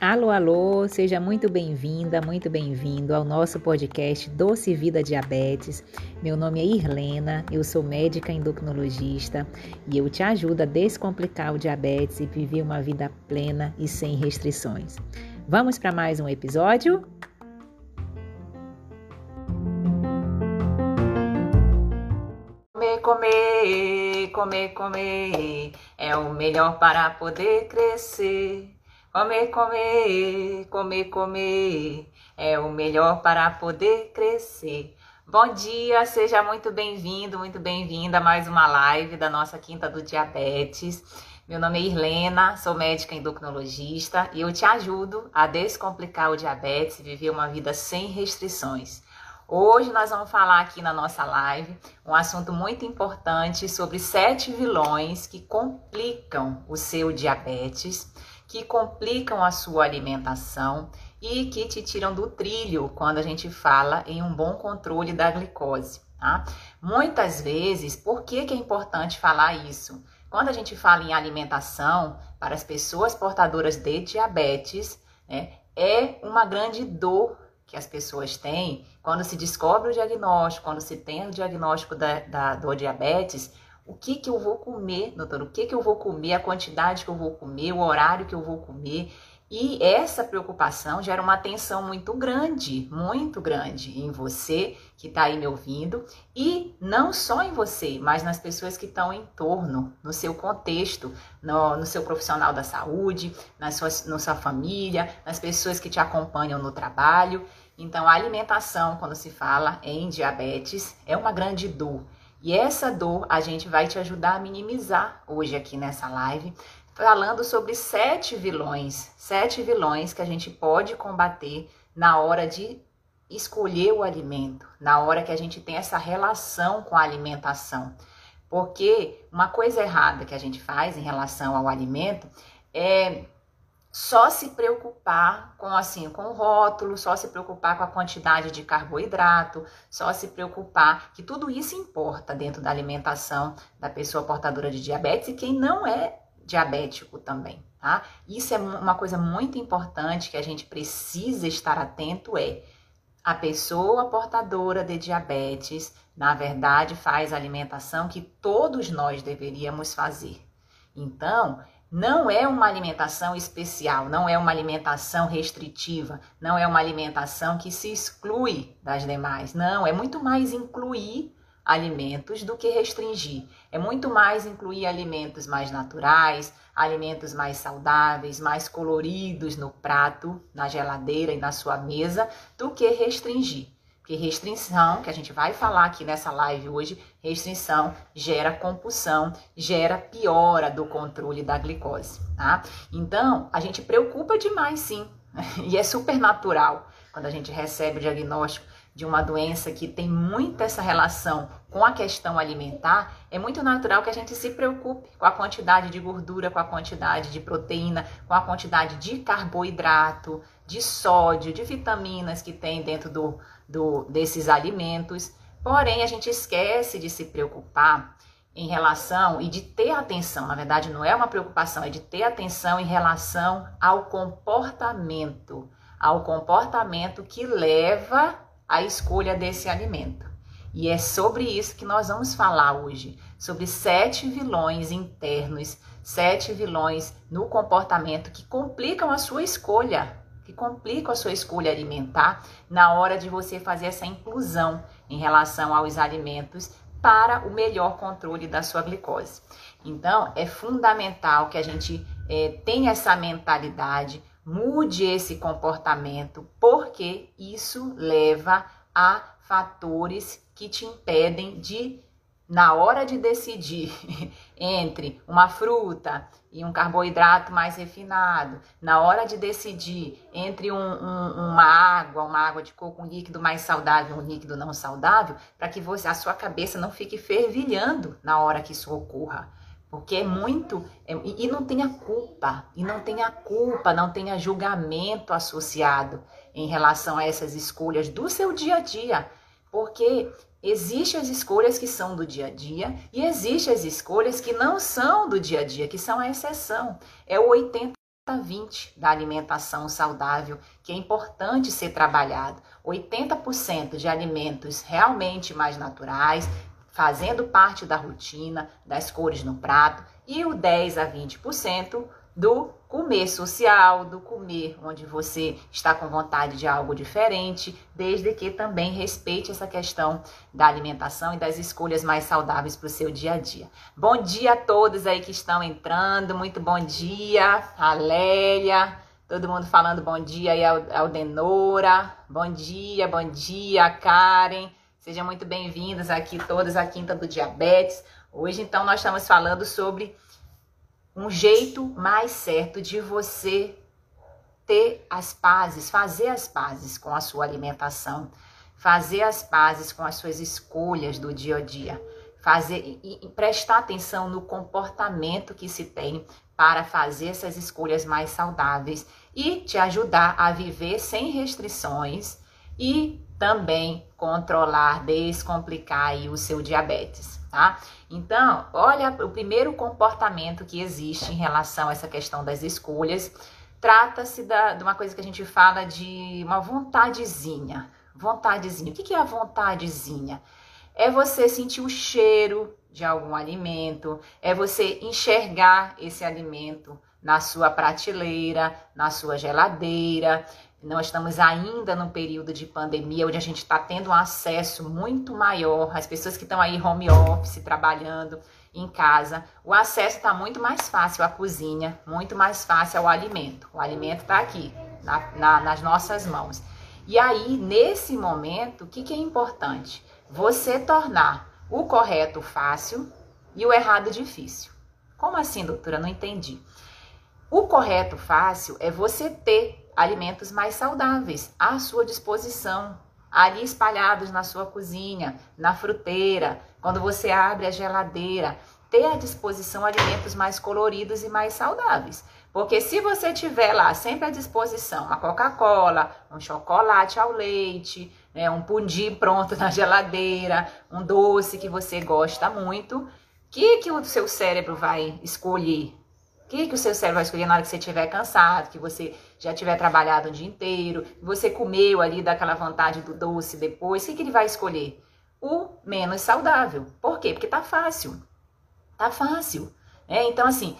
Alô, alô, seja muito bem-vinda, muito bem-vindo ao nosso podcast Doce Vida Diabetes. Meu nome é Irlena, eu sou médica endocrinologista e eu te ajudo a descomplicar o diabetes e viver uma vida plena e sem restrições. Vamos para mais um episódio? Comer, comer, é o melhor para poder crescer. Comer, comer, comer, comer é o melhor para poder crescer. Bom dia, seja muito bem-vindo, muito bem-vinda a mais uma live da nossa Quinta do Diabetes. Meu nome é Irlena, sou médica endocrinologista e eu te ajudo a descomplicar o diabetes e viver uma vida sem restrições. Hoje nós vamos falar aqui na nossa live um assunto muito importante sobre sete vilões que complicam o seu diabetes que complicam a sua alimentação e que te tiram do trilho quando a gente fala em um bom controle da glicose. Tá? Muitas vezes, por que, que é importante falar isso? Quando a gente fala em alimentação para as pessoas portadoras de diabetes, né, é uma grande dor que as pessoas têm quando se descobre o diagnóstico, quando se tem o diagnóstico da, da, do diabetes, o que que eu vou comer, doutor? O que que eu vou comer, a quantidade que eu vou comer, o horário que eu vou comer. E essa preocupação gera uma tensão muito grande, muito grande em você que está aí me ouvindo e não só em você, mas nas pessoas que estão em torno, no seu contexto, no, no seu profissional da saúde, na sua, na sua família, nas pessoas que te acompanham no trabalho. Então, a alimentação, quando se fala em diabetes, é uma grande dor. E essa dor a gente vai te ajudar a minimizar hoje aqui nessa live, falando sobre sete vilões, sete vilões que a gente pode combater na hora de escolher o alimento, na hora que a gente tem essa relação com a alimentação. Porque uma coisa errada que a gente faz em relação ao alimento é só se preocupar com assim, com o rótulo, só se preocupar com a quantidade de carboidrato, só se preocupar que tudo isso importa dentro da alimentação da pessoa portadora de diabetes e quem não é diabético também, tá? Isso é uma coisa muito importante que a gente precisa estar atento é a pessoa portadora de diabetes, na verdade, faz a alimentação que todos nós deveríamos fazer. Então, não é uma alimentação especial, não é uma alimentação restritiva, não é uma alimentação que se exclui das demais. Não, é muito mais incluir alimentos do que restringir. É muito mais incluir alimentos mais naturais, alimentos mais saudáveis, mais coloridos no prato, na geladeira e na sua mesa, do que restringir. Porque restrição, que a gente vai falar aqui nessa live hoje, restrição gera compulsão, gera piora do controle da glicose, tá? Então, a gente preocupa demais sim, e é super natural quando a gente recebe o diagnóstico de uma doença que tem muita essa relação com a questão alimentar, é muito natural que a gente se preocupe com a quantidade de gordura, com a quantidade de proteína, com a quantidade de carboidrato, de sódio, de vitaminas que tem dentro do, do, desses alimentos. Porém, a gente esquece de se preocupar em relação e de ter atenção, na verdade, não é uma preocupação, é de ter atenção em relação ao comportamento, ao comportamento que leva à escolha desse alimento. E é sobre isso que nós vamos falar hoje, sobre sete vilões internos, sete vilões no comportamento que complicam a sua escolha que complicam a sua escolha alimentar na hora de você fazer essa inclusão em relação aos alimentos para o melhor controle da sua glicose. Então, é fundamental que a gente é, tenha essa mentalidade, mude esse comportamento, porque isso leva a fatores que te impedem de na hora de decidir entre uma fruta e um carboidrato mais refinado, na hora de decidir entre um, um, uma água, uma água de coco, um líquido mais saudável, um líquido não saudável, para que você, a sua cabeça não fique fervilhando na hora que isso ocorra. Porque é muito. É, e não tenha culpa, e não tenha culpa, não tenha julgamento associado em relação a essas escolhas do seu dia a dia. Porque existem as escolhas que são do dia a dia e existem as escolhas que não são do dia a dia, que são a exceção. É o 80 20 da alimentação saudável, que é importante ser trabalhado. 80% de alimentos realmente mais naturais, fazendo parte da rotina, das cores no prato, e o 10 a 20% do comer social, do comer onde você está com vontade de algo diferente, desde que também respeite essa questão da alimentação e das escolhas mais saudáveis para o seu dia a dia. Bom dia a todos aí que estão entrando, muito bom dia, a Lélia, todo mundo falando bom dia aí ao Denora, bom dia, bom dia, Karen, sejam muito bem-vindos aqui todas à Quinta do Diabetes. Hoje então nós estamos falando sobre um jeito mais certo de você ter as pazes, fazer as pazes com a sua alimentação, fazer as pazes com as suas escolhas do dia a dia, fazer e, e prestar atenção no comportamento que se tem para fazer essas escolhas mais saudáveis e te ajudar a viver sem restrições e também controlar, descomplicar o seu diabetes, tá? Então, olha o primeiro comportamento que existe em relação a essa questão das escolhas. Trata-se de uma coisa que a gente fala de uma vontadezinha. Vontadezinha. O que é a vontadezinha? É você sentir o cheiro de algum alimento, é você enxergar esse alimento na sua prateleira, na sua geladeira, nós estamos ainda num período de pandemia onde a gente está tendo um acesso muito maior, as pessoas que estão aí home office, trabalhando em casa, o acesso está muito mais fácil à cozinha, muito mais fácil ao alimento. O alimento está aqui, na, na, nas nossas mãos. E aí, nesse momento, o que, que é importante? Você tornar o correto fácil e o errado difícil. Como assim, doutora? Não entendi. O correto fácil é você ter alimentos mais saudáveis à sua disposição, ali espalhados na sua cozinha, na fruteira, quando você abre a geladeira, ter à disposição alimentos mais coloridos e mais saudáveis. Porque se você tiver lá sempre à disposição uma Coca-Cola, um chocolate ao leite, né, um pudim pronto na geladeira, um doce que você gosta muito, o que, que o seu cérebro vai escolher? O que, que o seu cérebro vai escolher na hora que você estiver cansado, que você já tiver trabalhado o dia inteiro, você comeu ali daquela vontade do doce depois? O que, ele vai escolher? O menos saudável. Por quê? Porque tá fácil. Tá fácil. É, então, assim,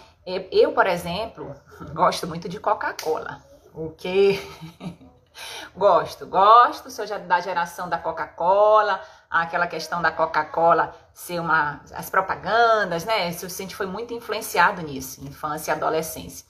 eu, por exemplo, gosto muito de Coca-Cola. O quê? gosto, gosto, sou da geração da Coca-Cola, aquela questão da Coca-Cola ser uma. as propagandas, né? Isso, a gente foi muito influenciado nisso, infância e adolescência.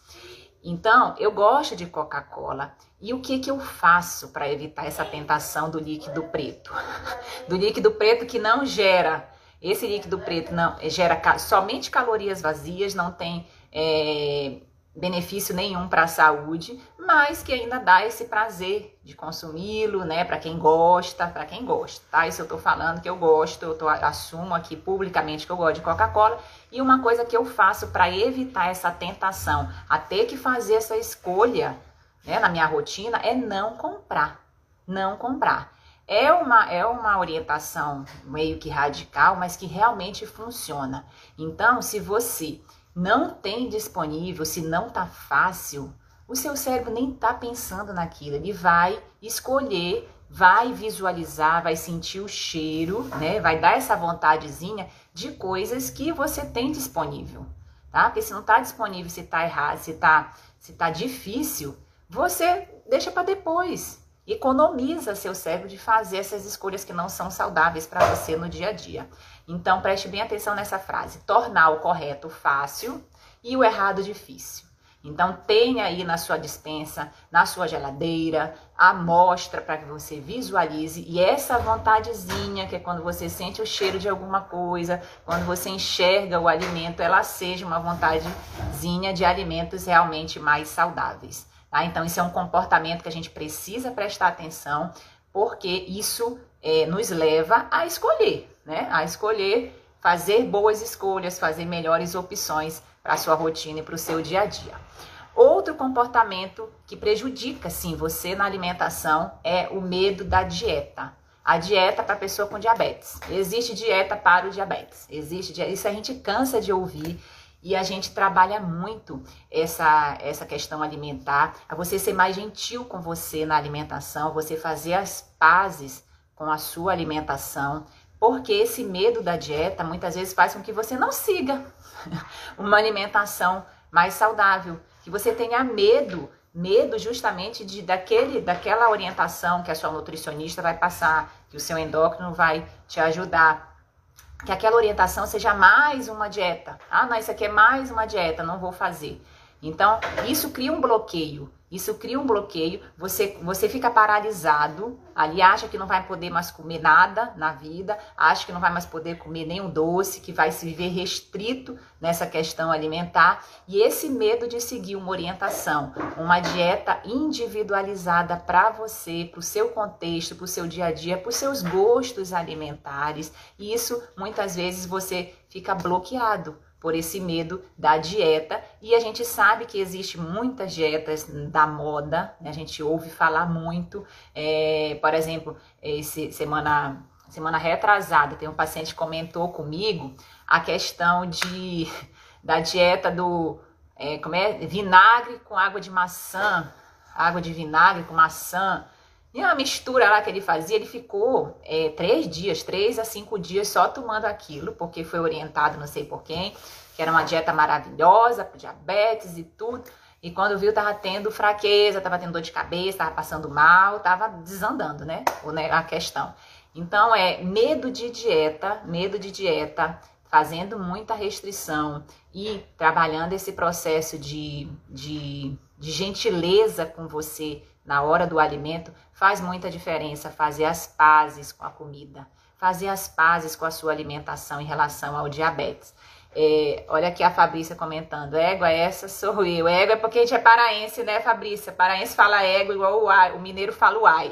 Então, eu gosto de Coca-Cola. E o que, que eu faço para evitar essa tentação do líquido preto? Do líquido preto que não gera. Esse líquido preto não gera somente calorias vazias, não tem. É, benefício nenhum para a saúde, mas que ainda dá esse prazer de consumi-lo, né, para quem gosta, para quem gosta, tá? Isso eu tô falando que eu gosto, eu tô, assumo aqui publicamente que eu gosto de Coca-Cola, e uma coisa que eu faço para evitar essa tentação, a ter que fazer essa escolha, né, na minha rotina, é não comprar, não comprar. É uma, é uma orientação meio que radical, mas que realmente funciona. Então, se você não tem disponível, se não tá fácil, o seu cérebro nem tá pensando naquilo. Ele vai escolher, vai visualizar, vai sentir o cheiro, né? Vai dar essa vontadezinha de coisas que você tem disponível, tá? Porque se não tá disponível, se tá errado, se tá, se tá difícil, você deixa para depois. Economiza seu cérebro de fazer essas escolhas que não são saudáveis para você no dia a dia. Então preste bem atenção nessa frase: tornar o correto fácil e o errado difícil. Então tenha aí na sua dispensa, na sua geladeira, a amostra para que você visualize e essa vontadezinha, que é quando você sente o cheiro de alguma coisa, quando você enxerga o alimento, ela seja uma vontadezinha de alimentos realmente mais saudáveis. Tá? Então, isso é um comportamento que a gente precisa prestar atenção, porque isso é, nos leva a escolher, né? A escolher fazer boas escolhas, fazer melhores opções para a sua rotina e para o seu dia a dia. Outro comportamento que prejudica, sim, você na alimentação é o medo da dieta. a dieta para pessoa com diabetes. Existe dieta para o diabetes. Existe isso a gente cansa de ouvir e a gente trabalha muito essa essa questão alimentar, a você ser mais gentil com você na alimentação, você fazer as pazes com a sua alimentação, porque esse medo da dieta muitas vezes faz com que você não siga uma alimentação mais saudável, que você tenha medo medo justamente de daquele daquela orientação que a sua nutricionista vai passar, que o seu endócrino vai te ajudar. Que aquela orientação seja mais uma dieta. Ah, não, isso aqui é mais uma dieta, não vou fazer. Então, isso cria um bloqueio. Isso cria um bloqueio, você, você fica paralisado, ali acha que não vai poder mais comer nada na vida, acha que não vai mais poder comer nenhum doce, que vai se viver restrito nessa questão alimentar, e esse medo de seguir uma orientação, uma dieta individualizada para você, para o seu contexto, para o seu dia a dia, para os seus gostos alimentares, e isso muitas vezes você fica bloqueado por esse medo da dieta. E a gente sabe que existe muitas dietas da moda, né? a gente ouve falar muito. É, por exemplo, esse semana semana retrasada, tem um paciente que comentou comigo a questão de da dieta do é, como é vinagre com água de maçã, água de vinagre com maçã. E uma mistura lá que ele fazia, ele ficou é, três dias, três a cinco dias só tomando aquilo, porque foi orientado não sei por quem, que era uma dieta maravilhosa diabetes e tudo. E quando viu, tava tendo fraqueza, tava tendo dor de cabeça, tava passando mal, tava desandando, né? A questão. Então, é medo de dieta, medo de dieta, fazendo muita restrição e trabalhando esse processo de, de, de gentileza com você na hora do alimento, faz muita diferença fazer as pazes com a comida, fazer as pazes com a sua alimentação em relação ao diabetes. É, olha aqui a Fabrícia comentando, égua, essa sou eu. Égua é porque a gente é paraense, né, Fabrícia? Paraense fala égua igual o, ai, o mineiro fala o ai.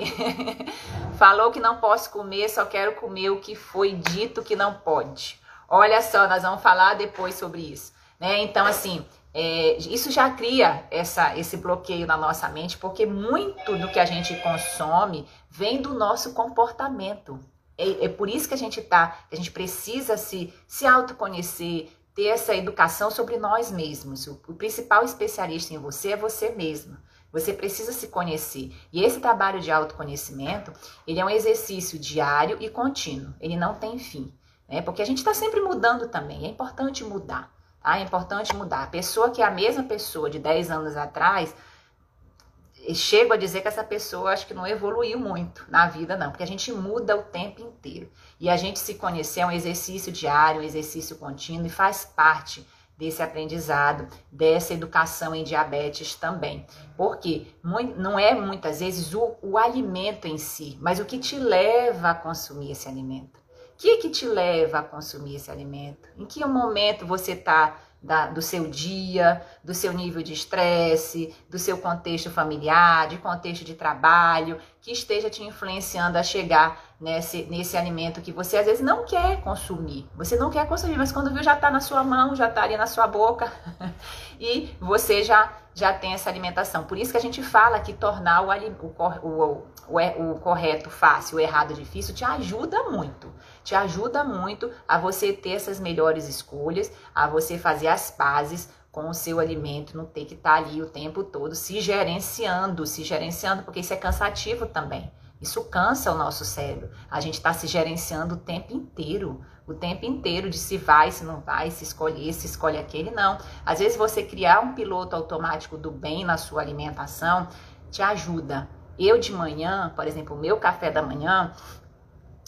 Falou que não posso comer, só quero comer o que foi dito que não pode. Olha só, nós vamos falar depois sobre isso. Né? Então, assim, é, isso já cria essa, esse bloqueio na nossa mente, porque muito do que a gente consome vem do nosso comportamento. É, é por isso que a gente tá, a gente precisa se, se autoconhecer, ter essa educação sobre nós mesmos. O, o principal especialista em você é você mesmo. Você precisa se conhecer. E esse trabalho de autoconhecimento, ele é um exercício diário e contínuo. Ele não tem fim. Né? Porque a gente está sempre mudando também. É importante mudar. Tá? É importante mudar. A pessoa que é a mesma pessoa de 10 anos atrás, chego a dizer que essa pessoa acho que não evoluiu muito na vida, não, porque a gente muda o tempo inteiro. E a gente se conhecer é um exercício diário, um exercício contínuo e faz parte desse aprendizado, dessa educação em diabetes também. Porque não é muitas vezes o, o alimento em si, mas o que te leva a consumir esse alimento. Que, que te leva a consumir esse alimento? Em que momento você está do seu dia, do seu nível de estresse, do seu contexto familiar, de contexto de trabalho, que esteja te influenciando a chegar nesse, nesse alimento que você às vezes não quer consumir. Você não quer consumir, mas quando viu já está na sua mão, já está ali na sua boca e você já já tem essa alimentação. Por isso que a gente fala que tornar o, o, o, o, o correto fácil, o errado difícil, te ajuda muito. Te ajuda muito a você ter essas melhores escolhas, a você fazer as pazes com o seu alimento, não ter que estar tá ali o tempo todo se gerenciando, se gerenciando, porque isso é cansativo também. Isso cansa o nosso cérebro. A gente está se gerenciando o tempo inteiro. O tempo inteiro de se vai, se não vai, se escolher, se escolhe aquele, não. Às vezes você criar um piloto automático do bem na sua alimentação te ajuda. Eu de manhã, por exemplo, o meu café da manhã,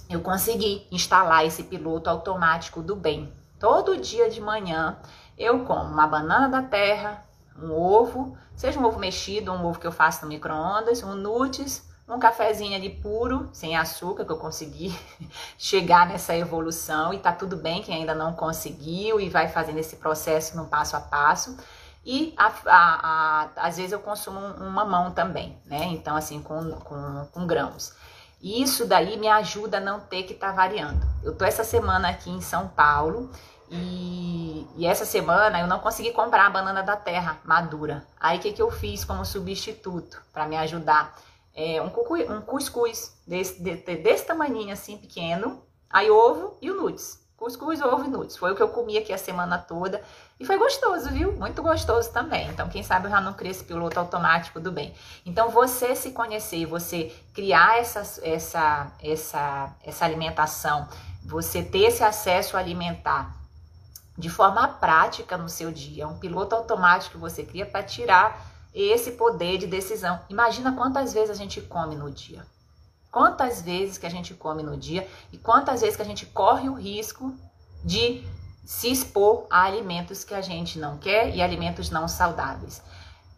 eu consegui instalar esse piloto automático do bem. Todo dia de manhã eu como uma banana da terra, um ovo, seja um ovo mexido, um ovo que eu faço no micro-ondas, um nuts, um cafezinho ali puro, sem açúcar, que eu consegui chegar nessa evolução e tá tudo bem quem ainda não conseguiu e vai fazendo esse processo no passo a passo. E a, a, a, às vezes eu consumo um, um mamão também, né? Então, assim, com, com, com grãos. E isso daí me ajuda a não ter que estar tá variando. Eu tô essa semana aqui em São Paulo e, e, essa semana eu não consegui comprar a banana da terra madura. Aí o que, que eu fiz como substituto para me ajudar? é, um, um cuscuz desse, desse, desse tamanhinho assim, pequeno, aí ovo e o nudes. Cuscuz, ovo e nudes. Foi o que eu comi aqui a semana toda. E foi gostoso, viu? Muito gostoso também. Então, quem sabe eu já não crio esse piloto automático do bem. Então, você se conhecer, você criar essa, essa, essa, essa alimentação, você ter esse acesso alimentar de forma prática no seu dia, um piloto automático que você cria para tirar esse poder de decisão. Imagina quantas vezes a gente come no dia. Quantas vezes que a gente come no dia e quantas vezes que a gente corre o risco de se expor a alimentos que a gente não quer e alimentos não saudáveis.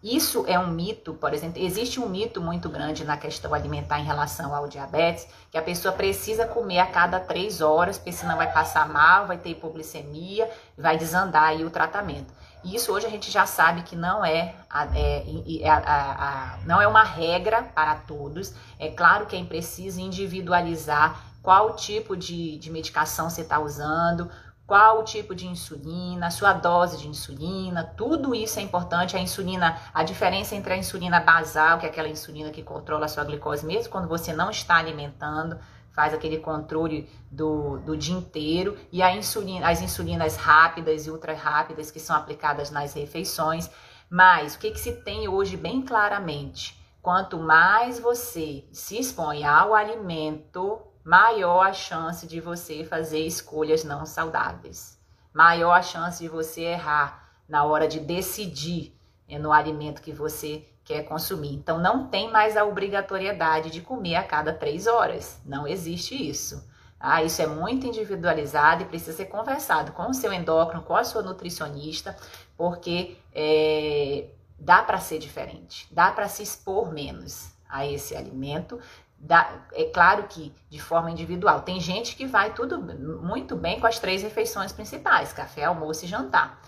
Isso é um mito, por exemplo, existe um mito muito grande na questão alimentar em relação ao diabetes, que a pessoa precisa comer a cada três horas, porque senão vai passar mal, vai ter hipoglicemia, vai desandar aí o tratamento. E isso hoje a gente já sabe que não é, é, é a, a, não é uma regra para todos. É claro que é preciso individualizar qual tipo de, de medicação você está usando, qual o tipo de insulina, sua dose de insulina, tudo isso é importante. A insulina, a diferença entre a insulina basal, que é aquela insulina que controla a sua glicose mesmo quando você não está alimentando, faz aquele controle do, do dia inteiro, e a insulina, as insulinas rápidas e ultra rápidas que são aplicadas nas refeições. Mas o que, que se tem hoje bem claramente? Quanto mais você se expõe ao alimento, maior a chance de você fazer escolhas não saudáveis. Maior a chance de você errar na hora de decidir né, no alimento que você quer consumir. Então, não tem mais a obrigatoriedade de comer a cada três horas. Não existe isso. Ah, isso é muito individualizado e precisa ser conversado com o seu endócrino, com a sua nutricionista, porque é, dá para ser diferente, dá para se expor menos a esse alimento. Dá, é claro que de forma individual. Tem gente que vai tudo muito bem com as três refeições principais: café, almoço e jantar.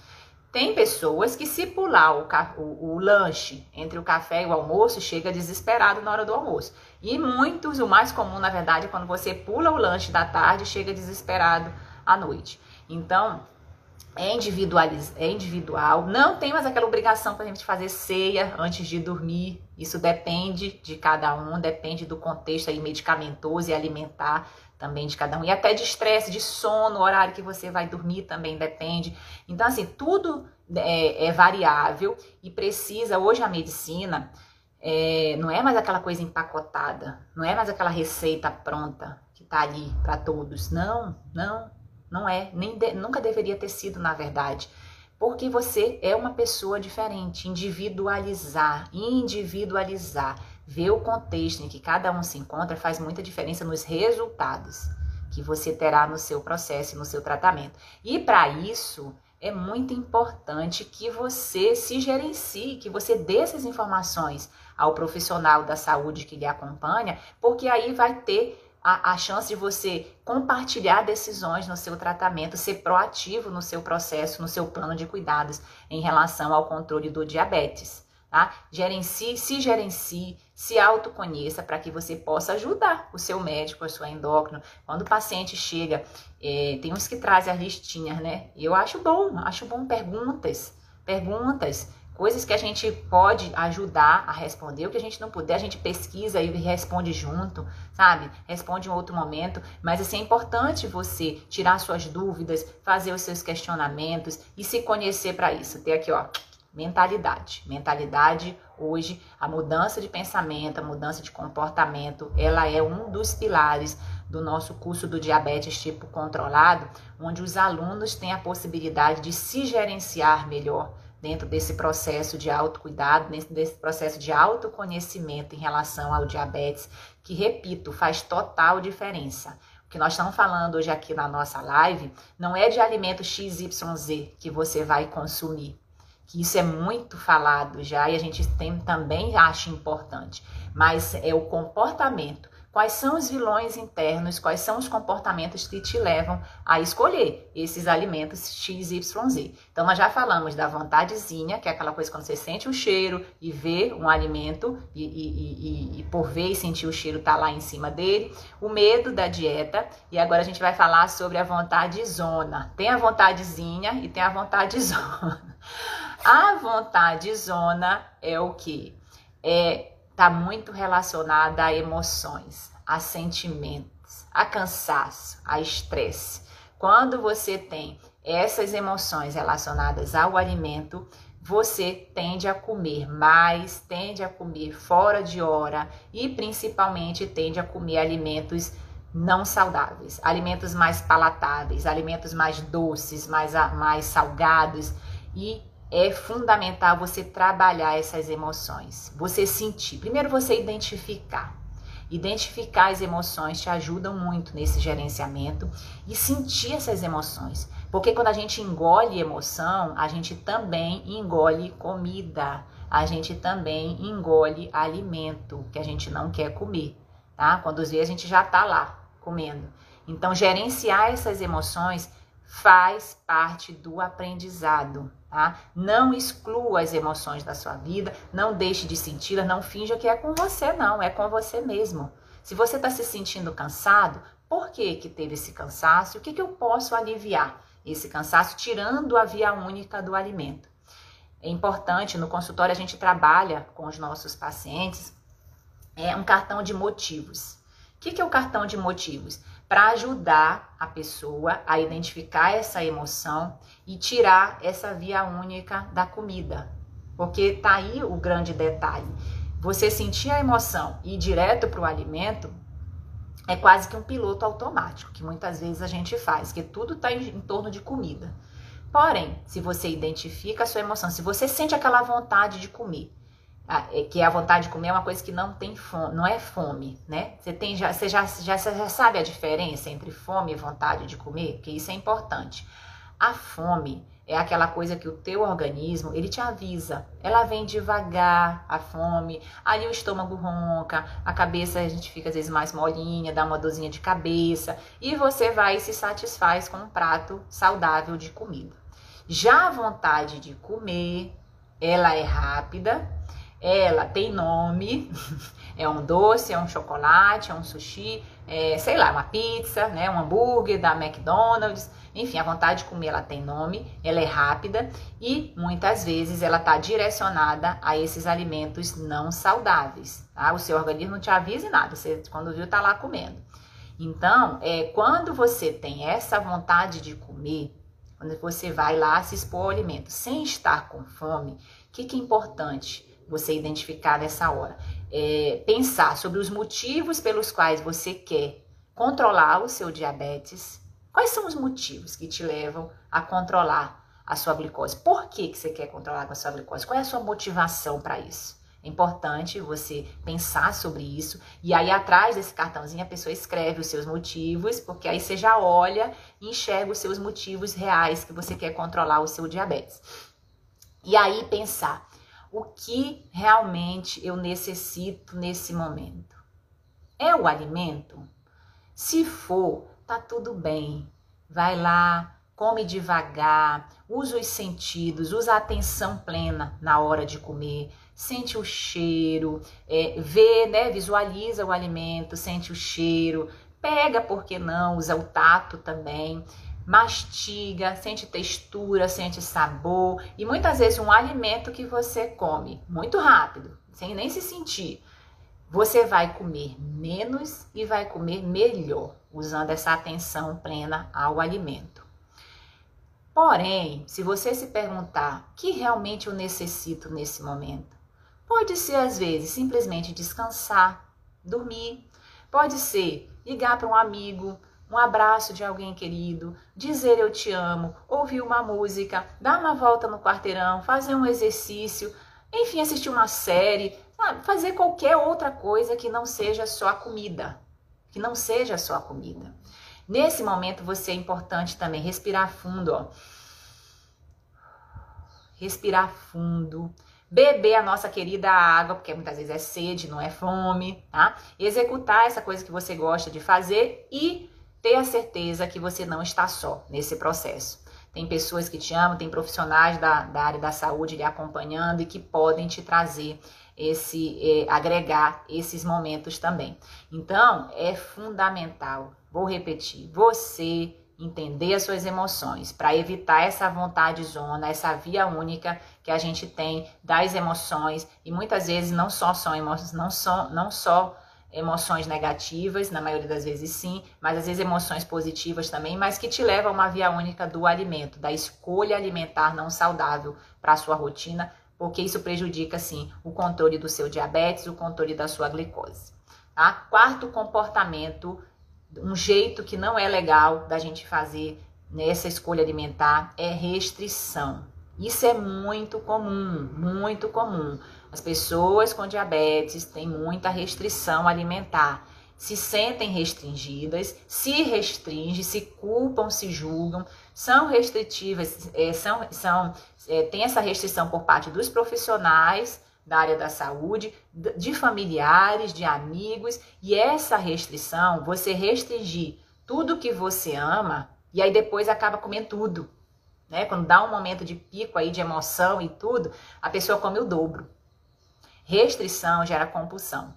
Tem pessoas que, se pular o, o, o, lanche entre o café e o almoço, chega desesperado na hora do almoço. E muitos, o mais comum, na verdade, é quando você pula o lanche da tarde, chega desesperado à noite. Então, é, individualiz, é individual. Não tem mais aquela obrigação para a gente fazer ceia antes de dormir. Isso depende de cada um, depende do contexto aí medicamentoso e alimentar também de cada um. E até de estresse, de sono, o horário que você vai dormir também depende. Então, assim, tudo é, é variável e precisa. Hoje a medicina é, não é mais aquela coisa empacotada, não é mais aquela receita pronta que tá ali para todos. Não, não, não é. Nem de, nunca deveria ter sido, na verdade. Porque você é uma pessoa diferente, individualizar, individualizar ver o contexto em que cada um se encontra faz muita diferença nos resultados que você terá no seu processo, no seu tratamento. E para isso, é muito importante que você se gerencie, que você dê essas informações ao profissional da saúde que lhe acompanha, porque aí vai ter a, a, chance de você compartilhar decisões no seu tratamento, ser proativo no seu processo, no seu plano de cuidados em relação ao controle do diabetes. Tá? Gerencie, se gerencie, se autoconheça para que você possa ajudar o seu médico, a sua endócrino. Quando o paciente chega, é, tem uns que trazem as listinhas, né? Eu acho bom, acho bom perguntas, perguntas, coisas que a gente pode ajudar a responder, o que a gente não puder, a gente pesquisa e responde junto, sabe? Responde em outro momento, mas assim, é importante você tirar suas dúvidas, fazer os seus questionamentos e se conhecer para isso. Ter aqui, ó, mentalidade. Mentalidade hoje, a mudança de pensamento, a mudança de comportamento, ela é um dos pilares do nosso curso do diabetes tipo controlado, onde os alunos têm a possibilidade de se gerenciar melhor dentro desse processo de autocuidado, dentro desse processo de autoconhecimento em relação ao diabetes, que repito, faz total diferença. O que nós estamos falando hoje aqui na nossa live não é de alimento XYZ que você vai consumir, que isso é muito falado já e a gente tem, também acha importante, mas é o comportamento. Quais são os vilões internos, quais são os comportamentos que te levam a escolher esses alimentos X, Y, Z. Então, nós já falamos da vontadezinha, que é aquela coisa quando você sente o cheiro e vê um alimento, e, e, e, e por ver e sentir o cheiro tá lá em cima dele. O medo da dieta. E agora a gente vai falar sobre a vontade zona. Tem a vontadezinha e tem a vontade zona. A vontade zona é o que? É está muito relacionada a emoções, a sentimentos, a cansaço, a estresse. Quando você tem essas emoções relacionadas ao alimento, você tende a comer mais, tende a comer fora de hora e principalmente tende a comer alimentos não saudáveis, alimentos mais palatáveis, alimentos mais doces, mais, mais salgados e é fundamental você trabalhar essas emoções. Você sentir. Primeiro você identificar. Identificar as emoções te ajuda muito nesse gerenciamento e sentir essas emoções. Porque quando a gente engole emoção, a gente também engole comida. A gente também engole alimento que a gente não quer comer, tá? Quando às vezes a gente já tá lá comendo. Então, gerenciar essas emoções faz parte do aprendizado. Tá? Não exclua as emoções da sua vida, não deixe de senti-las, não finja que é com você, não, é com você mesmo. Se você está se sentindo cansado, por que, que teve esse cansaço? O que, que eu posso aliviar esse cansaço, tirando a via única do alimento? É importante, no consultório a gente trabalha com os nossos pacientes é um cartão de motivos. O que, que é o cartão de motivos? Para ajudar a pessoa a identificar essa emoção e tirar essa via única da comida. Porque tá aí o grande detalhe. Você sentir a emoção e ir direto para o alimento é quase que um piloto automático, que muitas vezes a gente faz, que tudo está em, em torno de comida. Porém, se você identifica a sua emoção, se você sente aquela vontade de comer, é que a vontade de comer é uma coisa que não tem fome, não é fome, né? Você tem já, você já, já, você já sabe a diferença entre fome e vontade de comer, porque isso é importante. A fome é aquela coisa que o teu organismo, ele te avisa. Ela vem devagar, a fome, aí o estômago ronca, a cabeça a gente fica às vezes mais molinha, dá uma dorzinha de cabeça, e você vai e se satisfaz com um prato saudável de comida. Já a vontade de comer, ela é rápida, ela tem nome, é um doce, é um chocolate, é um sushi, é, sei lá, uma pizza, né, um hambúrguer da McDonald's, enfim, a vontade de comer ela tem nome, ela é rápida e muitas vezes ela está direcionada a esses alimentos não saudáveis, tá? O seu organismo não te avisa nada, você quando viu tá lá comendo. Então, é, quando você tem essa vontade de comer, quando você vai lá se expor ao alimento sem estar com fome, o que, que é importante você identificar nessa hora? É, pensar sobre os motivos pelos quais você quer controlar o seu diabetes, Quais são os motivos que te levam a controlar a sua glicose? Por que, que você quer controlar a sua glicose? Qual é a sua motivação para isso? É importante você pensar sobre isso e aí atrás desse cartãozinho a pessoa escreve os seus motivos, porque aí você já olha e enxerga os seus motivos reais que você quer controlar o seu diabetes. E aí pensar o que realmente eu necessito nesse momento. É o alimento? Se for, tá tudo bem. Vai lá, come devagar, usa os sentidos, usa a atenção plena na hora de comer, sente o cheiro, é, vê, né, visualiza o alimento, sente o cheiro, pega, por que não, usa o tato também, mastiga, sente textura, sente sabor e muitas vezes um alimento que você come muito rápido, sem nem se sentir, você vai comer menos e vai comer melhor usando essa atenção plena ao alimento. Porém, se você se perguntar que realmente eu necessito nesse momento, pode ser às vezes simplesmente descansar, dormir, pode ser ligar para um amigo, um abraço de alguém querido, dizer eu te amo, ouvir uma música, dar uma volta no quarteirão, fazer um exercício, enfim, assistir uma série, fazer qualquer outra coisa que não seja só a comida que não seja só a comida. Nesse momento, você é importante também respirar fundo, ó. Respirar fundo. Beber a nossa querida água, porque muitas vezes é sede, não é fome, tá? Executar essa coisa que você gosta de fazer e ter a certeza que você não está só nesse processo. Tem pessoas que te amam, tem profissionais da, da área da saúde lhe acompanhando e que podem te trazer esse é, agregar esses momentos também. Então, é fundamental, vou repetir, você entender as suas emoções, para evitar essa vontade zona, essa via única que a gente tem das emoções e muitas vezes não só são emoções, não só não só emoções negativas, na maioria das vezes sim, mas às vezes emoções positivas também, mas que te levam a uma via única do alimento, da escolha alimentar não saudável para a sua rotina, porque isso prejudica sim o controle do seu diabetes, o controle da sua glicose. Tá? Quarto comportamento, um jeito que não é legal da gente fazer nessa escolha alimentar é restrição. Isso é muito comum, muito comum. As pessoas com diabetes têm muita restrição alimentar, se sentem restringidas, se restringem, se culpam, se julgam, são restritivas, é, são, são, é, tem essa restrição por parte dos profissionais da área da saúde, de familiares, de amigos, e essa restrição, você restringir tudo que você ama, e aí depois acaba comendo tudo. Né? Quando dá um momento de pico aí de emoção e tudo, a pessoa come o dobro. Restrição gera compulsão.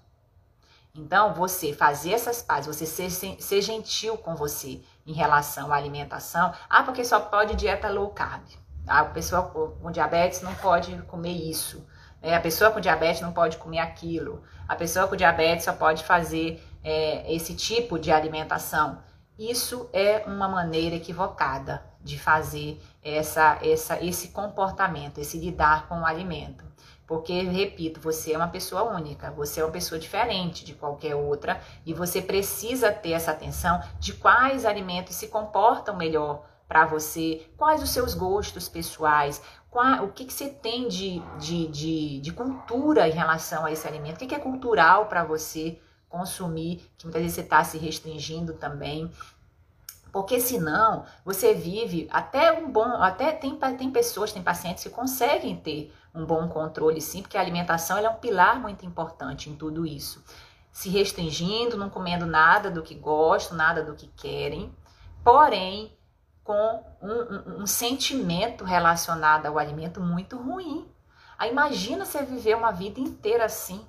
Então, você fazer essas pazes, você ser, ser gentil com você em relação à alimentação. Ah, porque só pode dieta low carb. Ah, a pessoa com diabetes não pode comer isso. É, a pessoa com diabetes não pode comer aquilo. A pessoa com diabetes só pode fazer é, esse tipo de alimentação. Isso é uma maneira equivocada de fazer essa, essa, esse comportamento, esse lidar com o alimento. Porque, repito, você é uma pessoa única, você é uma pessoa diferente de qualquer outra e você precisa ter essa atenção de quais alimentos se comportam melhor para você, quais os seus gostos pessoais, qual, o que, que você tem de, de, de, de, cultura em relação a esse alimento, o que, que é cultural para você consumir, que muitas vezes você está se restringindo também. Porque senão você vive até um bom, até tem, tem pessoas, tem pacientes que conseguem ter um bom controle, sim, porque a alimentação é um pilar muito importante em tudo isso. Se restringindo, não comendo nada do que gostam, nada do que querem, porém com um, um, um sentimento relacionado ao alimento muito ruim. Aí imagina você viver uma vida inteira assim.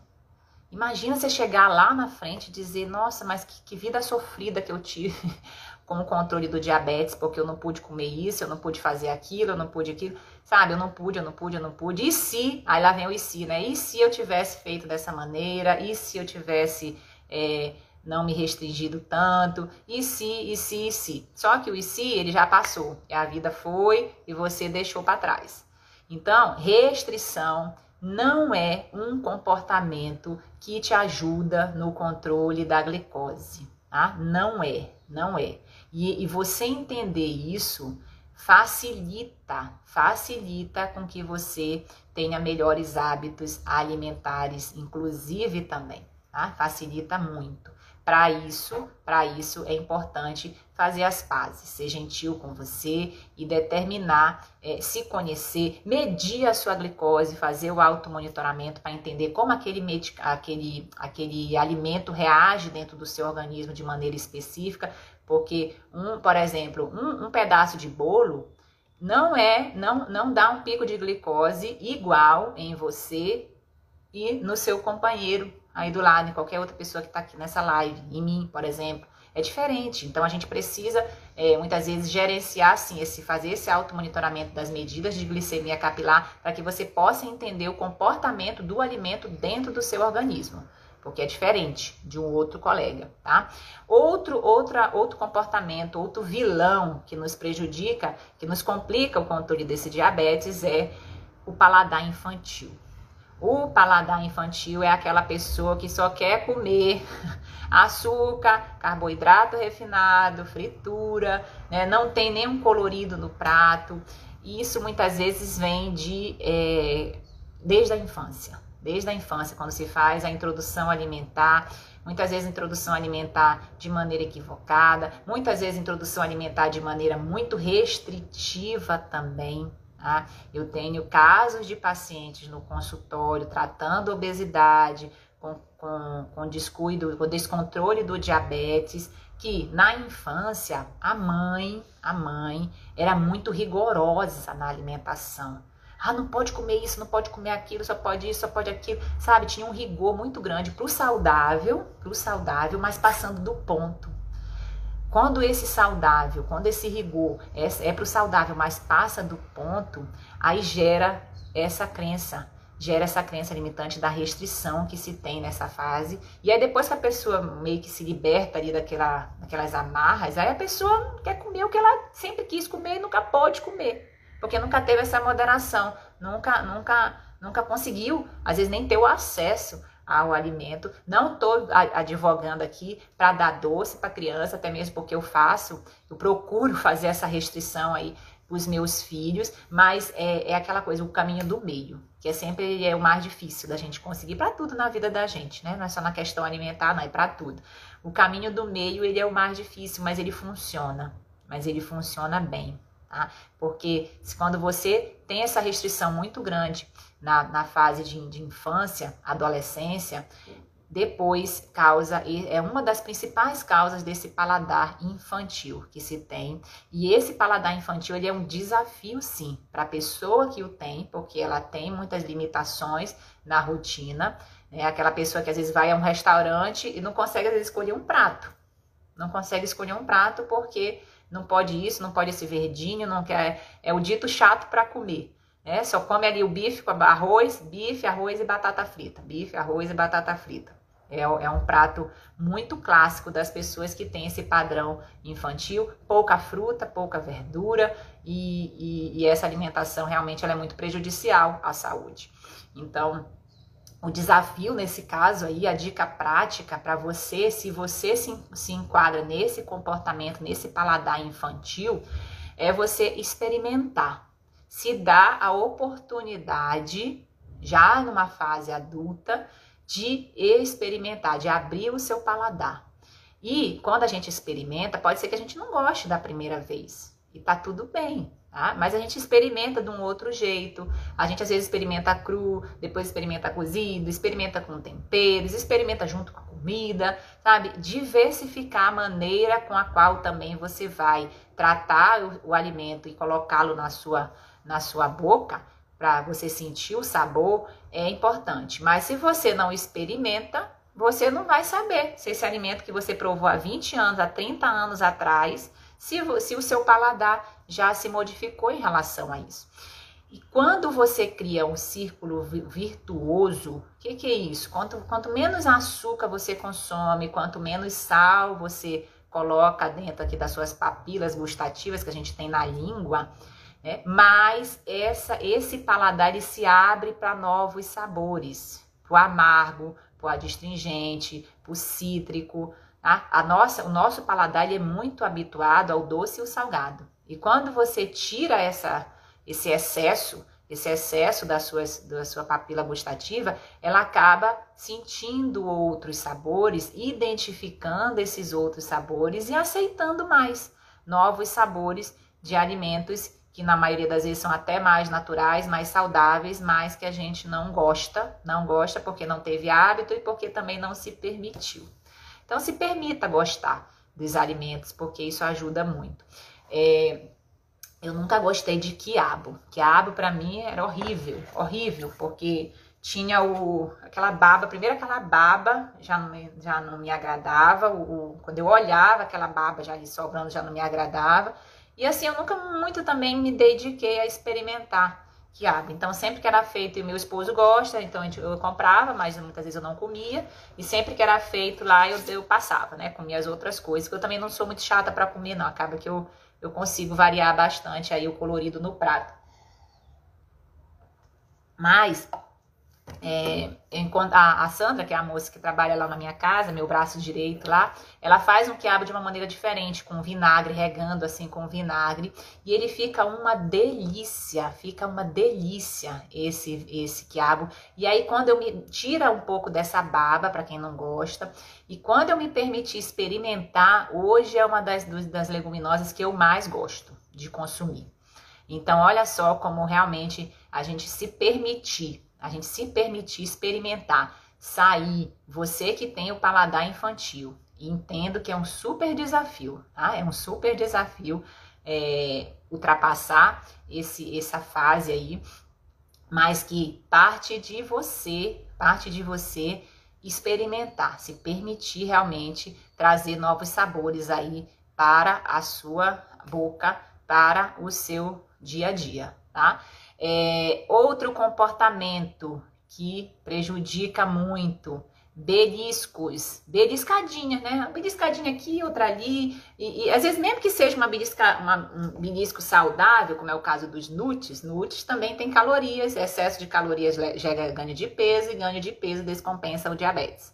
Imagina você chegar lá na frente e dizer, nossa, mas que, que vida sofrida que eu tive com o controle do diabetes, porque eu não pude comer isso, eu não pude fazer aquilo, eu não pude aquilo, sabe? Eu não pude, eu não pude, eu não pude. E se, aí lá vem o e se, né? E se eu tivesse feito dessa maneira? E se eu tivesse é, não me restringido tanto? E se, e se, e se? Só que o e se, ele já passou. A vida foi e você deixou para trás. Então, restrição não é um comportamento que te ajuda no controle da glicose, tá? Não é, não é. E, e você entender isso facilita, facilita com que você tenha melhores hábitos alimentares, inclusive também, tá? Facilita muito. Para isso, para isso é importante fazer as pazes, ser gentil com você e determinar, é, se conhecer, medir a sua glicose, fazer o automonitoramento para entender como aquele, aquele, aquele alimento reage dentro do seu organismo de maneira específica, porque um, por exemplo, um, um pedaço de bolo não é, não, não dá um pico de glicose igual em você e no seu companheiro aí do lado, em qualquer outra pessoa que está aqui nessa live, em mim, por exemplo. É diferente. Então a gente precisa é, muitas vezes gerenciar assim, esse, fazer esse automonitoramento das medidas de glicemia capilar para que você possa entender o comportamento do alimento dentro do seu organismo. Porque é diferente de um outro colega, tá? Outro, outra, outro comportamento, outro vilão que nos prejudica, que nos complica o controle desse diabetes é o paladar infantil. O paladar infantil é aquela pessoa que só quer comer açúcar, carboidrato refinado, fritura, né? não tem nenhum colorido no prato. E isso muitas vezes vem de é, desde a infância. Desde a infância, quando se faz a introdução alimentar, muitas vezes introdução alimentar de maneira equivocada, muitas vezes introdução alimentar de maneira muito restritiva também. Tá? Eu tenho casos de pacientes no consultório tratando obesidade, com, com, com descuido, com descontrole do diabetes, que na infância a mãe, a mãe era muito rigorosa na alimentação. Ah, não pode comer isso, não pode comer aquilo, só pode isso, só pode aquilo. Sabe, tinha um rigor muito grande pro saudável, pro saudável, mas passando do ponto. Quando esse saudável, quando esse rigor é, é para o saudável, mas passa do ponto, aí gera essa crença, gera essa crença limitante da restrição que se tem nessa fase. E aí depois que a pessoa meio que se liberta ali daquela, daquelas amarras, aí a pessoa quer comer o que ela sempre quis comer e nunca pode comer. Porque nunca teve essa moderação, nunca, nunca, nunca conseguiu, às vezes nem ter o acesso ao alimento. Não estou advogando aqui para dar doce para criança, até mesmo porque eu faço, eu procuro fazer essa restrição aí para os meus filhos, mas é, é, aquela coisa, o caminho do meio, que é sempre é o mais difícil da gente conseguir para tudo na vida da gente, né? Não é só na questão alimentar, não, é para tudo. O caminho do meio, ele é o mais difícil, mas ele funciona, mas ele funciona bem, tá? Porque quando você tem essa restrição muito grande na, na fase de, de infância, adolescência, depois causa, é uma das principais causas desse paladar infantil que se tem. E esse paladar infantil ele é um desafio, sim, para a pessoa que o tem, porque ela tem muitas limitações na rotina. É aquela pessoa que às vezes vai a um restaurante e não consegue às vezes, escolher um prato. Não consegue escolher um prato porque não pode isso, não pode esse verdinho, não quer. É o dito chato para comer. Né? Só come ali o bife com arroz, bife, arroz e batata frita. Bife, arroz e batata frita. É, é um prato muito clássico das pessoas que têm esse padrão infantil, pouca fruta, pouca verdura e, e, e essa alimentação realmente ela é muito prejudicial à saúde. Então, o desafio nesse caso aí, a dica prática para você, se você se, se enquadra nesse comportamento, nesse paladar infantil, é você experimentar se dá a oportunidade, já numa fase adulta, de experimentar, de abrir o seu paladar. E quando a gente experimenta, pode ser que a gente não goste da primeira vez. E tá tudo bem, tá? Mas a gente experimenta de um outro jeito. A gente às vezes experimenta cru, depois experimenta cozido, experimenta com temperos, experimenta junto com a comida, sabe? Diversificar a maneira com a qual também você vai tratar o, o alimento e colocá-lo na sua na sua boca, para você sentir o sabor, é importante. Mas se você não experimenta, você não vai saber se esse alimento que você provou há 20 anos, há 30 anos atrás, se, se o seu paladar já se modificou em relação a isso. E quando você cria um círculo virtuoso, o que, que, é isso? Quanto, quanto menos açúcar você consome, quanto menos sal você coloca dentro aqui das suas papilas gustativas que a gente tem na língua, né? Essa, esse paladar ele se abre para novos sabores, para o amargo, para o adstringente, para o cítrico. Tá? A nossa, o nosso paladar ele é muito habituado ao doce e o salgado. E quando você tira essa, esse excesso, esse excesso da sua, da sua papila gustativa, ela acaba sentindo outros sabores, identificando esses outros sabores e aceitando mais novos sabores de alimentos que na maioria das vezes são até mais naturais, mais saudáveis, mas que a gente não gosta, não gosta porque não teve hábito e porque também não se permitiu. Então, se permita gostar dos alimentos, porque isso ajuda muito. É, eu nunca gostei de quiabo. Quiabo para mim era horrível, horrível, porque tinha o aquela baba, primeiro aquela baba já não me, já não me agradava, o, quando eu olhava aquela baba já ali sobrando já não me agradava. E assim, eu nunca muito também me dediquei a experimentar quiabo. Então, sempre que era feito, e meu esposo gosta, então eu comprava, mas muitas vezes eu não comia. E sempre que era feito lá, eu, eu passava, né? Comia as outras coisas, que eu também não sou muito chata para comer, não. Acaba que eu, eu consigo variar bastante aí o colorido no prato. Mas é, enquanto a, a, Sandra, que é a moça que trabalha lá na minha casa, meu braço direito lá, ela faz um quiabo de uma maneira diferente, com vinagre, regando assim com vinagre, e ele fica uma delícia, fica uma delícia esse esse quiabo. E aí quando eu me tira um pouco dessa baba, para quem não gosta, e quando eu me permiti experimentar, hoje é uma das, das leguminosas que eu mais gosto de consumir. Então, olha só como realmente a gente se permitir a gente se permitir experimentar, sair, você que tem o paladar infantil, entendo que é um super desafio, tá? É um super desafio é, ultrapassar esse, essa fase aí, mas que parte de você, parte de você experimentar, se permitir realmente trazer novos sabores aí para a sua boca, para o seu dia a dia, tá? É, outro comportamento que prejudica muito beliscos, beliscadinha, né? Uma beliscadinha aqui, outra ali, e, e, às vezes mesmo que seja uma, belisca, uma, um belisco saudável, como é o caso dos nuts, nuts também tem calorias, excesso de calorias gera ganho de peso e ganho de peso descompensa o diabetes.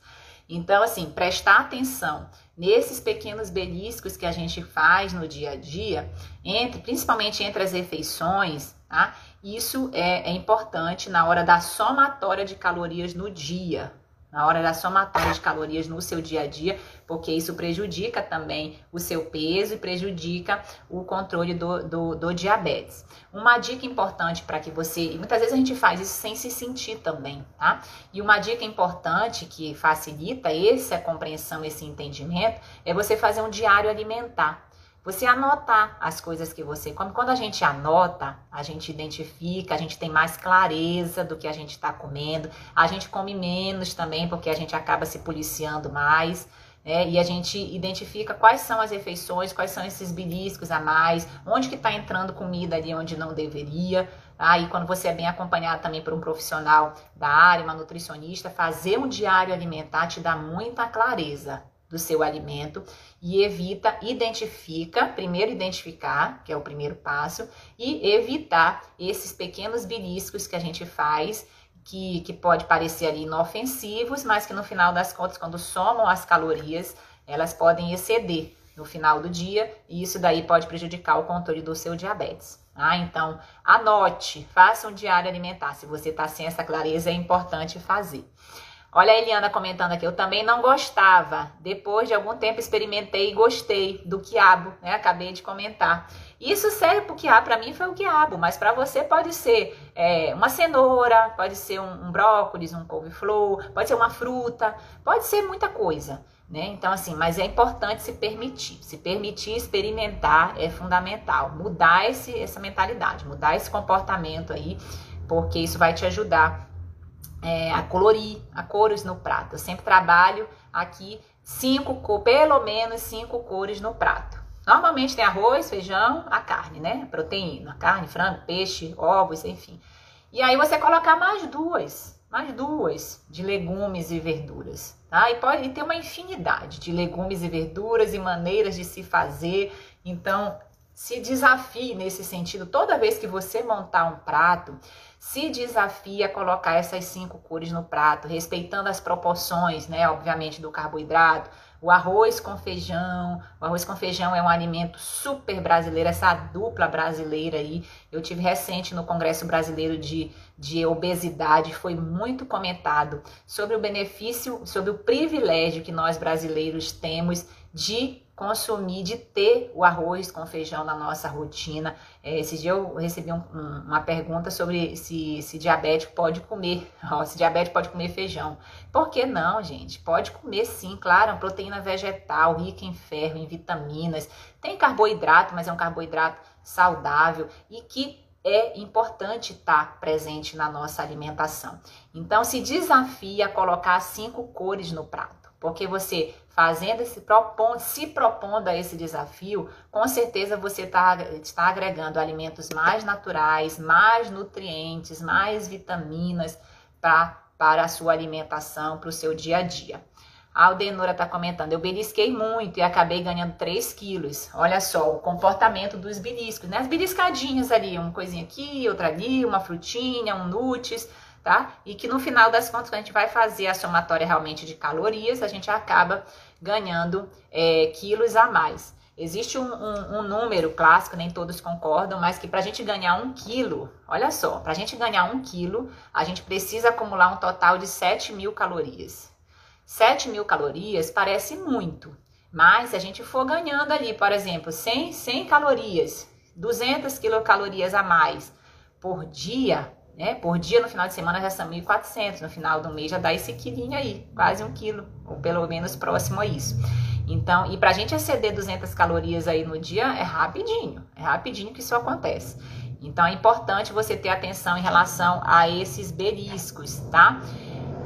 Então, assim, prestar atenção nesses pequenos beliscos que a gente faz no dia a dia, entre, principalmente entre as refeições, tá? Isso é, é importante na hora da somatória de calorias no dia, na hora da somatória de calorias no seu dia a dia, porque isso prejudica também o seu peso e prejudica o controle do, do, do diabetes. Uma dica importante para que você, e muitas vezes a gente faz isso sem se sentir também, tá? E uma dica importante que facilita essa compreensão, esse entendimento, é você fazer um diário alimentar. Você anotar as coisas que você come. Quando a gente anota, a gente identifica, a gente tem mais clareza do que a gente está comendo. A gente come menos também, porque a gente acaba se policiando mais. Né? E a gente identifica quais são as refeições, quais são esses beliscos a mais, onde que está entrando comida ali onde não deveria. Aí, tá? quando você é bem acompanhado também por um profissional da área, uma nutricionista, fazer um diário alimentar te dá muita clareza do seu alimento e evita, identifica, primeiro identificar, que é o primeiro passo, e evitar esses pequenos beliscos que a gente faz, que, que pode parecer ali inofensivos, mas que no final das contas, quando somam as calorias, elas podem exceder no final do dia, e isso daí pode prejudicar o controle do seu diabetes. Ah, então, anote, faça um diário alimentar. Se você está sem essa clareza, é importante fazer. Olha a Eliana comentando aqui, eu também não gostava. Depois de algum tempo experimentei e gostei do quiabo, né? Acabei de comentar. Isso serve para o quiabo, para mim foi o quiabo, mas para você pode ser é, uma cenoura, pode ser um, um brócolis, um couve-flor, pode ser uma fruta, pode ser muita coisa. Né? Então, assim, mas é importante se permitir. Se permitir experimentar é fundamental. Mudar esse, essa mentalidade, mudar esse comportamento aí, porque isso vai te ajudar é, a colorir, a cores no prato. Eu sempre trabalho aqui cinco, pelo menos cinco cores no prato. Normalmente tem arroz, feijão, a carne, né? Proteína, carne, frango, peixe, ovos, enfim. E aí você colocar mais duas, mais duas de legumes e verduras, tá? E pode ter uma infinidade de legumes e verduras e maneiras de se fazer. Então, se desafie nesse sentido. Toda vez que você montar um prato, se desafia a colocar essas cinco cores no prato, respeitando as proporções, né? Obviamente, do carboidrato. O arroz com feijão. O arroz com feijão é um alimento super brasileiro, essa dupla brasileira aí. Eu tive recente no Congresso Brasileiro de, de Obesidade, foi muito comentado sobre o benefício, sobre o privilégio que nós brasileiros temos de consumir, de ter o arroz com feijão na nossa rotina. É, esse dia eu recebi um, um, uma pergunta sobre se, se diabético pode comer, ó, se diabético pode comer feijão. Por que não, gente? Pode comer sim, claro, é uma proteína vegetal, rica em ferro, em vitaminas. Tem carboidrato, mas é um carboidrato saudável e que é importante estar presente na nossa alimentação. Então, se desafia a colocar cinco cores no prato. Porque você fazendo esse propondo, se propondo a esse desafio, com certeza você tá, está agregando alimentos mais naturais, mais nutrientes, mais vitaminas pra, para a sua alimentação, para o seu dia a dia. A Aldenora está comentando, eu belisquei muito e acabei ganhando 3 quilos. Olha só o comportamento dos beliscos, né? As beliscadinhas ali, uma coisinha aqui, outra ali, uma frutinha, um nuts tá? E que no final das contas, quando a gente vai fazer a somatória realmente de calorias, a gente acaba ganhando é, quilos a mais. Existe um, um, um, número clássico, nem todos concordam, mas que para a gente ganhar um quilo, olha só, para a gente ganhar um quilo, a gente precisa acumular um total de 7 mil calorias. 7 mil calorias parece muito, mas se a gente for ganhando ali, por exemplo, 100, 100 calorias, 200 quilocalorias a mais por dia, né? Por dia, no final de semana, já são 1.400. No final do mês já dá esse quilinho aí, quase um quilo, ou pelo menos próximo a isso. Então, e pra gente exceder 200 calorias aí no dia, é rapidinho. É rapidinho que isso acontece. Então, é importante você ter atenção em relação a esses beliscos, tá?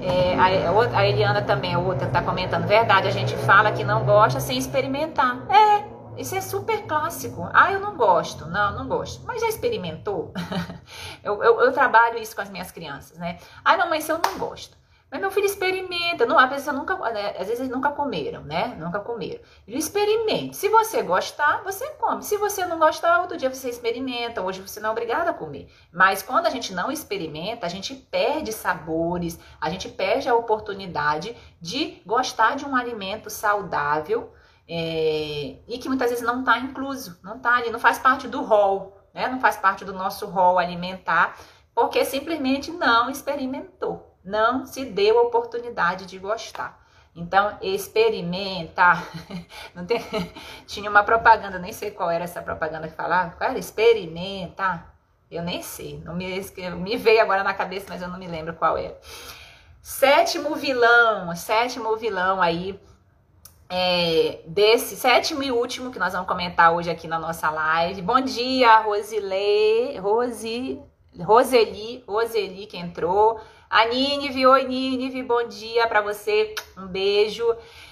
É, a, a Eliana também, a outra, tá comentando. Verdade, a gente fala que não gosta sem experimentar. É, Isso é super clássico. Ah, eu não gosto. Não, não gosto. Mas já experimentou? eu, eu, eu, trabalho isso com as minhas crianças, né? Ah, não, mas eu não gosto. Mas meu filho experimenta. Não, às vezes, nunca, né? às vezes eles nunca comeram, né? Nunca comeram. Ele experimenta. Se você gostar, você come. Se você não gostar, outro dia você experimenta. Hoje você não é obrigado a comer. Mas quando a gente não experimenta, a gente perde sabores, a gente perde a oportunidade de gostar de um alimento saudável é, e que muitas vezes não está incluso, não está ali, não faz parte do rol, né? Não faz parte do nosso rol alimentar, porque simplesmente não experimentou não se deu a oportunidade de gostar. Então, experimenta. Não tem... Tinha uma propaganda, nem sei qual era essa propaganda que falava. Qual era? Experimenta. Eu nem sei. Não me, me veio agora na cabeça, mas eu não me lembro qual era. Sétimo vilão. Sétimo vilão aí. É, desse sétimo e último que nós vamos comentar hoje aqui na nossa live. Bom dia, Rosilei, Rosi, Roseli, Roseli que entrou. A Nínive, oi Nínive, bom dia para você, um beijo.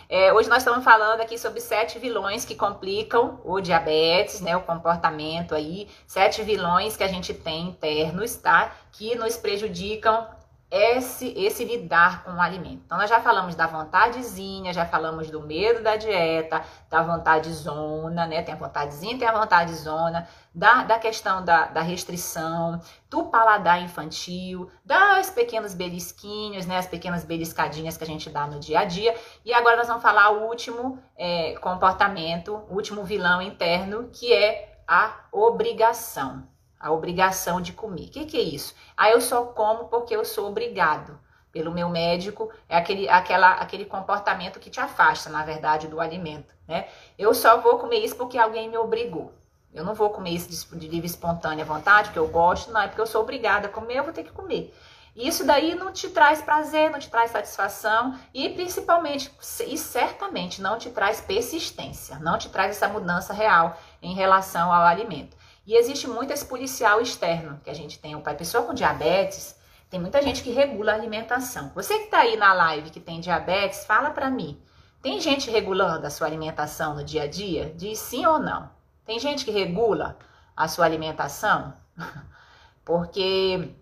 É, hoje nós estamos falando aqui sobre sete vilões que complicam o diabetes, né, o comportamento aí, sete vilões que a gente tem internos, tá, que nos prejudicam esse, esse lidar com o alimento. Então, nós já falamos da vontadezinha, já falamos do medo da dieta, da vontade zona, né? Tem a vontadezinha, tem a vontade zona, da, da questão da, da restrição, do paladar infantil, das pequenos belisquinhos, né? As pequenas beliscadinhas que a gente dá no dia a dia. E agora nós vamos falar o último é, comportamento, o último vilão interno, que é a obrigação a obrigação de comer. O que, que é isso? Ah, eu só como porque eu sou obrigado pelo meu médico, é aquele, aquela, aquele comportamento que te afasta, na verdade, do alimento, né? Eu só vou comer isso porque alguém me obrigou. Eu não vou comer isso de livre espontânea vontade, porque eu gosto, não, é porque eu sou obrigada a comer, eu vou ter que comer. Isso daí não te traz prazer, não te traz satisfação e principalmente e certamente não te traz persistência, não te traz essa mudança real em relação ao alimento. E existe muito esse policial externo que a gente tem. A pessoa com diabetes, tem muita gente que regula a alimentação. Você que está aí na live que tem diabetes, fala para mim. Tem gente regulando a sua alimentação no dia a dia? Diz sim ou não. Tem gente que regula a sua alimentação? Porque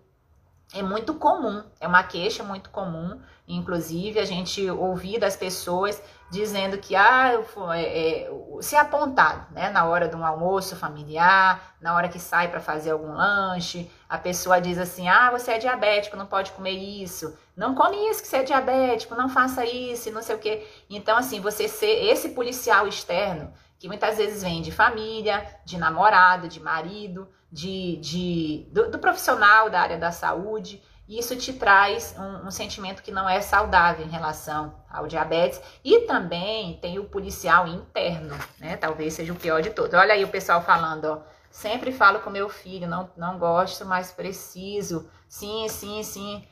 é muito comum, é uma queixa muito comum, inclusive a gente ouvir das pessoas dizendo que ah, é, é, se apontado, né, na hora de um almoço familiar, na hora que sai para fazer algum lanche, a pessoa diz assim: ah, você é diabético, não pode comer isso, não come isso que você é diabético, não faça isso, não sei o quê. Então, assim, você ser esse policial externo, que muitas vezes vem de família, de namorado, de marido, de, de do, do profissional da área da saúde, isso te traz um, um, sentimento que não é saudável em relação ao diabetes. E também tem o policial interno, né? Talvez seja o pior de todos. Olha aí o pessoal falando, ó. Sempre falo com meu filho, não, não gosto, mas preciso. Sim, sim, sim.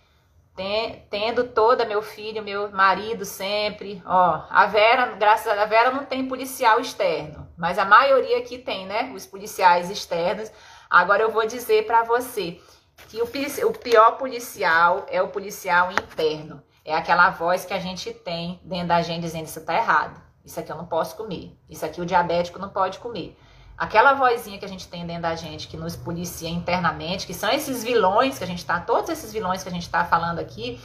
tendo toda meu filho, meu marido sempre. Ó, a Vera, graças a Vera, não tem policial externo, mas a maioria aqui tem, né? Os policiais externos. Agora eu vou dizer para você que o, o pior policial é o policial interno. É aquela voz que a gente tem dentro da gente dizendo isso tá errado. Isso aqui eu não posso comer. Isso aqui o diabético não pode comer. Aquela vozinha que a gente tem dentro da gente, que nos policia internamente, que são esses vilões que a gente tá, todos esses vilões que a gente tá falando aqui,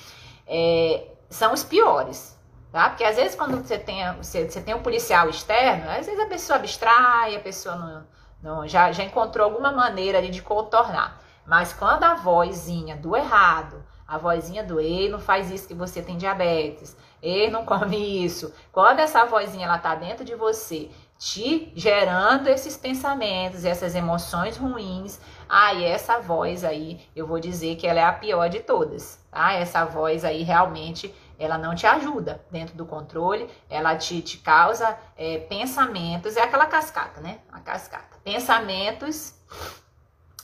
é, são os piores. Tá? Porque às vezes quando você tem, você, você tem um policial externo, às vezes a pessoa abstrai, a pessoa não, não, já, já encontrou alguma maneira de contornar. Mas quando a vozinha do errado, a vozinha do ei, não faz isso que você tem diabetes, ei, não come isso. Quando essa vozinha ela tá dentro de você, te gerando esses pensamentos, essas emoções ruins, aí ah, essa voz aí, eu vou dizer que ela é a pior de todas, tá? Essa voz aí realmente ela não te ajuda dentro do controle, ela te, te causa é, pensamentos, é aquela cascata, né? A cascata. Pensamentos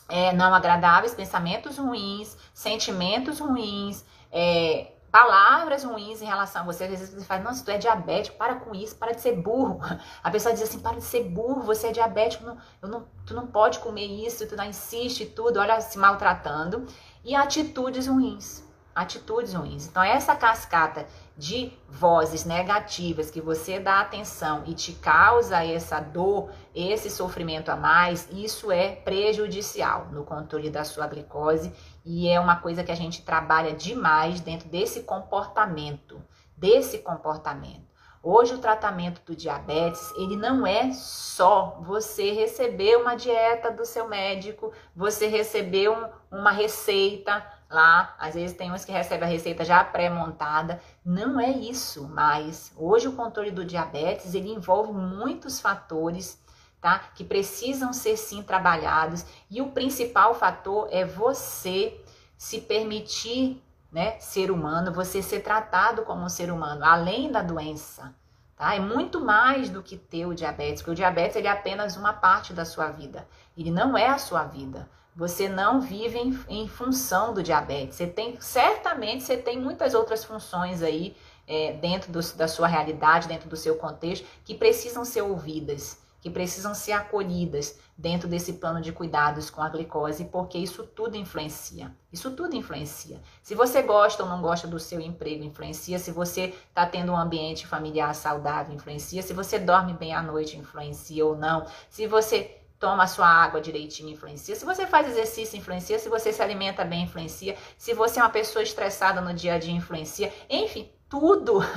é, não agradáveis, pensamentos ruins, sentimentos ruins, é, palavras ruins em relação a você. Às vezes você fala, nossa, tu é diabético, para com isso, para de ser burro. A pessoa diz assim, para de ser burro, você é diabético, não, não, tu não pode comer isso, tu não insiste tudo, olha, se maltratando. E atitudes ruins, atitudes ruins. Então, essa cascata de vozes negativas que você dá atenção e te causa essa dor, esse sofrimento a mais, isso é prejudicial no controle da sua glicose e é uma coisa que a gente trabalha demais dentro desse comportamento, desse comportamento. Hoje o tratamento do diabetes, ele não é só você receber uma dieta do seu médico, você receber um, uma receita lá, às vezes tem uns que recebem a receita já pré-montada. Não é isso, mas hoje o controle do diabetes, ele envolve muitos fatores, tá? Que precisam ser sim trabalhados, e o principal fator é você se permitir né, ser humano, você ser tratado como um ser humano, além da doença. Tá? É muito mais do que ter o diabetes, porque o diabetes ele é apenas uma parte da sua vida. Ele não é a sua vida. Você não vive em, em função do diabetes. Você tem, certamente, você tem muitas outras funções aí é, dentro do, da sua realidade, dentro do seu contexto, que precisam ser ouvidas que precisam ser acolhidas dentro desse plano de cuidados com a glicose, porque isso tudo influencia. Isso tudo influencia. Se você gosta ou não gosta do seu emprego, influencia. Se você está tendo um ambiente familiar saudável, influencia. Se você dorme bem à noite, influencia ou não. Se você toma a sua água direitinho, influencia. Se você faz exercício, influencia. Se você se alimenta bem, influencia. Se você é uma pessoa estressada no dia a dia, influencia. Enfim, tudo.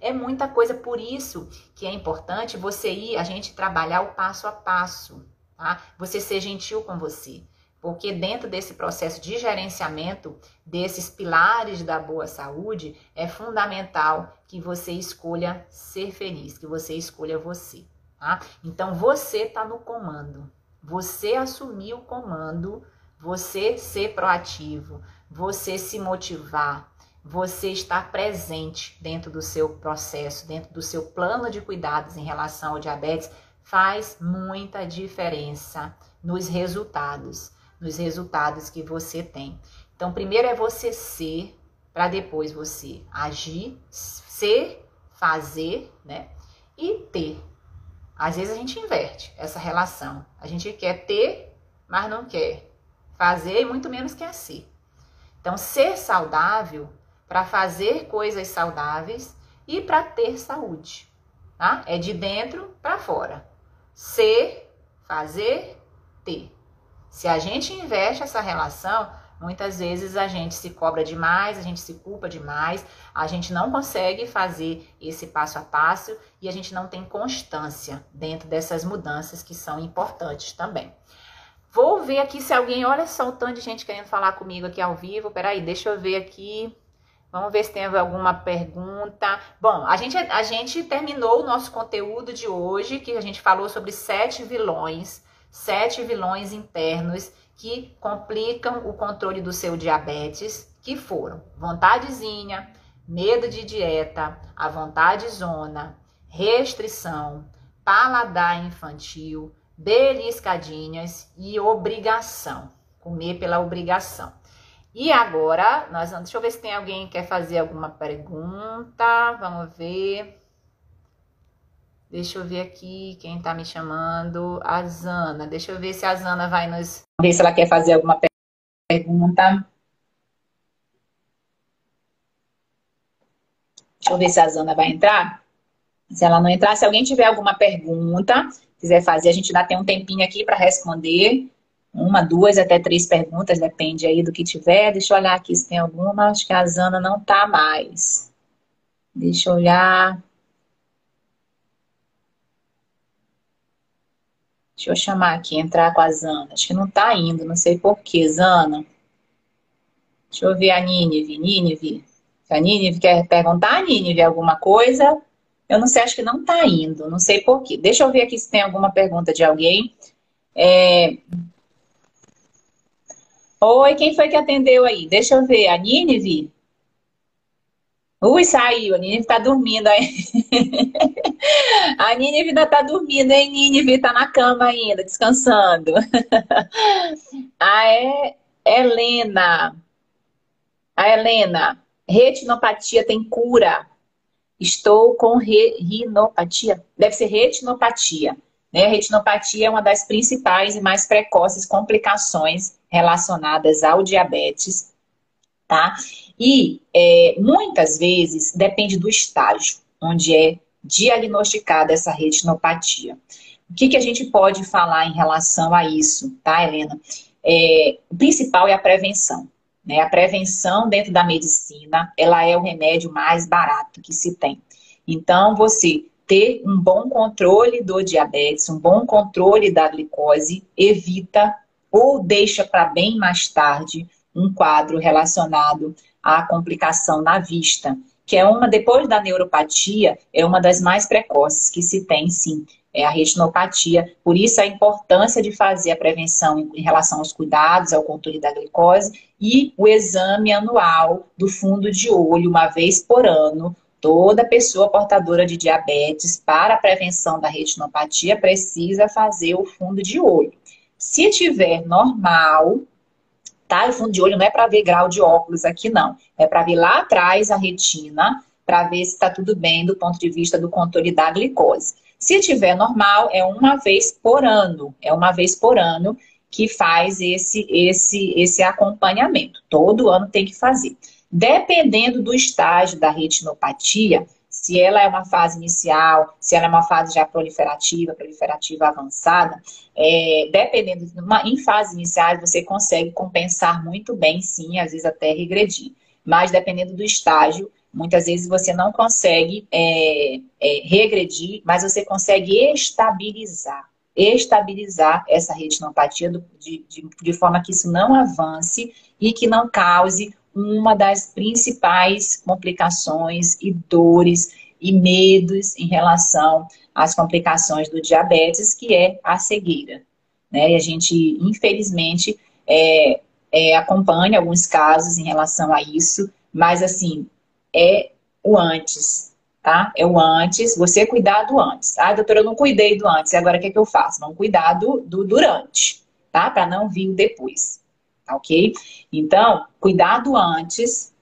É muita coisa, por isso que é importante você ir, a gente trabalhar o passo a passo, tá? Você ser gentil com você. Porque dentro desse processo de gerenciamento desses pilares da boa saúde, é fundamental que você escolha ser feliz, que você escolha você, tá? Então você está no comando. Você assumir o comando, você ser proativo, você se motivar, você estar presente dentro do seu processo, dentro do seu plano de cuidados em relação ao diabetes, faz muita diferença nos resultados, nos resultados que você tem. Então, primeiro é você ser, para depois você agir, ser, fazer, né? E ter. Às vezes a gente inverte essa relação. A gente quer ter, mas não quer fazer e muito menos quer ser. Então, ser saudável para fazer coisas saudáveis e para ter saúde, tá? É de dentro para fora. Ser, fazer, ter. Se a gente investe essa relação, muitas vezes a gente se cobra demais, a gente se culpa demais, a gente não consegue fazer esse passo a passo e a gente não tem constância dentro dessas mudanças que são importantes também. Vou ver aqui se alguém, olha só o tanto de gente querendo falar comigo aqui ao vivo. Peraí, deixa eu ver aqui. Vamos ver se tem alguma pergunta. Bom, a gente, a gente terminou o nosso conteúdo de hoje, que a gente falou sobre sete vilões, sete vilões internos que complicam o controle do seu diabetes, que foram vontadezinha, medo de dieta, a vontade zona, restrição, paladar infantil, beliscadinhas e obrigação, comer pela obrigação. E agora, nós vamos, deixa eu ver se tem alguém que quer fazer alguma pergunta. Vamos ver. Deixa eu ver aqui quem tá me chamando. A Zana. Deixa eu ver se a Zana vai nos. Ver se ela quer fazer alguma pergunta. Deixa eu ver se a Zana vai entrar. Se ela não entrar, se alguém tiver alguma pergunta, quiser fazer, a gente ainda tem um tempinho aqui para responder uma, duas, até três perguntas, depende aí do que tiver. Deixa eu olhar aqui se tem alguma. Acho que a Zana não tá mais. Deixa eu olhar. Deixa eu chamar aqui, entrar com a Zana. Acho que não tá indo, não sei porquê, Zana. Deixa eu ver a Nínive. Nínive. Se a Nínive quer perguntar a Nínive alguma coisa, eu não sei, acho que não tá indo, não sei porquê. Deixa eu ver aqui se tem alguma pergunta de alguém. É, Oi, quem foi que atendeu aí? Deixa eu ver. A Nínive? Ui, saiu. A Nínive tá dormindo aí. a Nínive ainda tá dormindo, hein? Nínive tá na cama ainda, descansando. a Helena. A Helena. Retinopatia tem cura. Estou com re... rinopatia. Deve ser retinopatia. Né? Retinopatia é uma das principais e mais precoces complicações relacionadas ao diabetes, tá? E é, muitas vezes depende do estágio onde é diagnosticada essa retinopatia. O que, que a gente pode falar em relação a isso, tá, Helena? É, o principal é a prevenção. Né? A prevenção dentro da medicina, ela é o remédio mais barato que se tem. Então, você ter um bom controle do diabetes, um bom controle da glicose, evita ou deixa para bem mais tarde um quadro relacionado à complicação na vista, que é uma, depois da neuropatia, é uma das mais precoces que se tem, sim, é a retinopatia. Por isso a importância de fazer a prevenção em relação aos cuidados, ao controle da glicose e o exame anual do fundo de olho, uma vez por ano. Toda pessoa portadora de diabetes, para a prevenção da retinopatia, precisa fazer o fundo de olho. Se tiver normal, tá? O fundo de olho não é para ver grau de óculos aqui, não. É para ver lá atrás a retina, para ver se está tudo bem do ponto de vista do controle da glicose. Se tiver normal, é uma vez por ano. É uma vez por ano que faz esse, esse, esse acompanhamento. Todo ano tem que fazer. Dependendo do estágio da retinopatia, se ela é uma fase inicial, se ela é uma fase já proliferativa, proliferativa avançada, é, dependendo, em fase inicial você consegue compensar muito bem, sim, às vezes até regredir. Mas dependendo do estágio, muitas vezes você não consegue é, é, regredir, mas você consegue estabilizar estabilizar essa retinopatia de, de, de forma que isso não avance e que não cause uma das principais complicações e dores e medos em relação às complicações do diabetes, que é a cegueira. Né? E a gente, infelizmente, é, é, acompanha alguns casos em relação a isso, mas assim, é o antes, tá? É o antes, você cuidar do antes. Ah, doutora, eu não cuidei do antes, e agora o que, é que eu faço? Vamos cuidar do, do durante, tá? Para não vir o depois ok? Então, cuidado antes,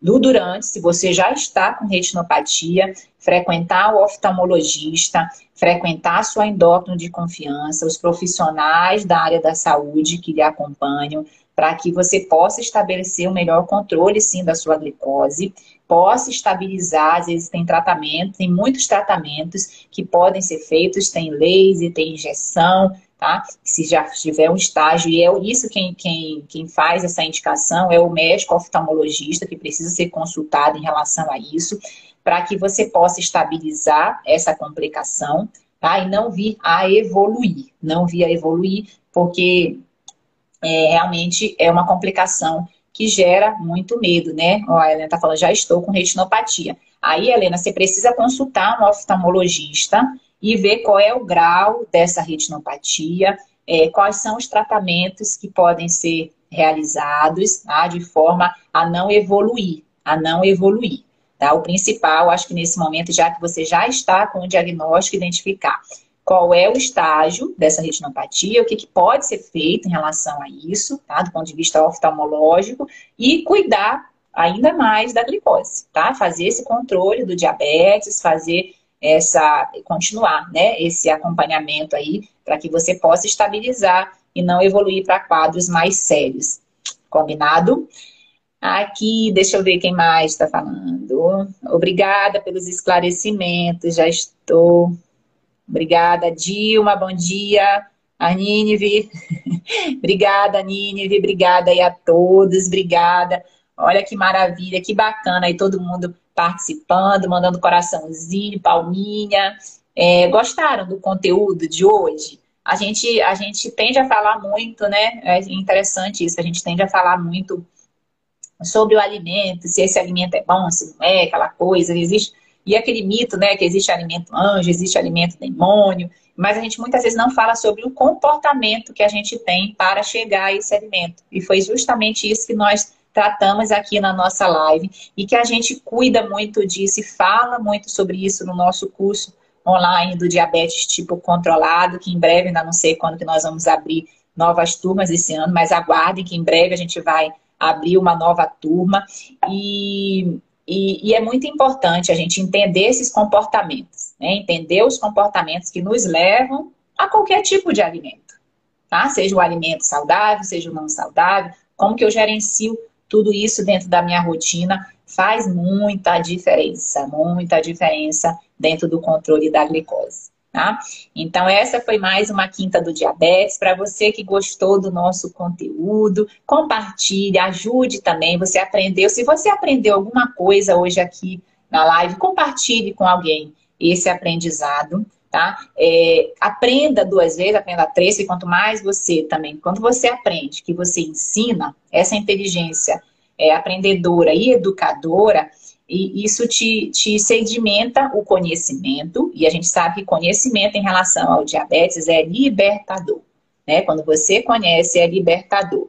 do durante, se você já está com retinopatia, frequentar o oftalmologista, frequentar sua endócrino de confiança, os profissionais da área da saúde que lhe acompanham, para que você possa estabelecer o um melhor controle, sim, da sua glicose, possa estabilizar, às vezes tem tratamento, tem muitos tratamentos que podem ser feitos, tem laser, tem injeção, tá? Se já tiver um estágio, e é isso quem, quem, quem faz essa indicação é o médico oftalmologista que precisa ser consultado em relação a isso, para que você possa estabilizar essa complicação, tá? E não vir a evoluir, não vir a evoluir, porque é, realmente é uma complicação que gera muito medo, né? Ó, a Helena tá falando, já estou com retinopatia. Aí, Helena, você precisa consultar um oftalmologista, e ver qual é o grau dessa retinopatia, é, quais são os tratamentos que podem ser realizados, tá? de forma a não evoluir, a não evoluir. Tá? O principal, acho que nesse momento, já que você já está com o diagnóstico, identificar qual é o estágio dessa retinopatia, o que, que pode ser feito em relação a isso, tá? do ponto de vista oftalmológico, e cuidar ainda mais da glicose, tá? Fazer esse controle do diabetes, fazer essa continuar, né, esse acompanhamento aí para que você possa estabilizar e não evoluir para quadros mais sérios. Combinado? Aqui, deixa eu ver quem mais está falando. Obrigada pelos esclarecimentos, já estou. Obrigada, Dilma, bom dia. A Nínive. obrigada, Nínive, obrigada aí a todos, obrigada. Olha que maravilha, que bacana aí todo mundo participando, mandando coraçãozinho, palminha. É, gostaram do conteúdo de hoje? A gente, a gente tende a falar muito, né? É interessante isso, a gente tende a falar muito sobre o alimento, se esse alimento é bom, se não é, aquela coisa, existe. E aquele mito, né, que existe alimento anjo, existe alimento demônio, mas a gente muitas vezes não fala sobre o comportamento que a gente tem para chegar a esse alimento. E foi justamente isso que nós tratamos aqui na nossa live e que a gente cuida muito disso e fala muito sobre isso no nosso curso online do diabetes tipo controlado, que em breve, ainda não sei quando que nós vamos abrir novas turmas esse ano, mas aguardem que em breve a gente vai abrir uma nova turma e, e, e é muito importante a gente entender esses comportamentos, né? entender os comportamentos que nos levam a qualquer tipo de alimento, tá? Seja o alimento saudável, seja o não saudável, como que eu gerencio tudo isso dentro da minha rotina faz muita diferença, muita diferença dentro do controle da glicose. Tá? Então, essa foi mais uma quinta do diabetes. Para você que gostou do nosso conteúdo, compartilhe, ajude também. Você aprendeu. Se você aprendeu alguma coisa hoje aqui na live, compartilhe com alguém esse aprendizado. Tá? É, aprenda duas vezes, aprenda três, e quanto mais você também, quando você aprende, que você ensina, essa inteligência é, aprendedora e educadora, e isso te, te sedimenta o conhecimento, e a gente sabe que conhecimento em relação ao diabetes é libertador. Né? Quando você conhece, é libertador.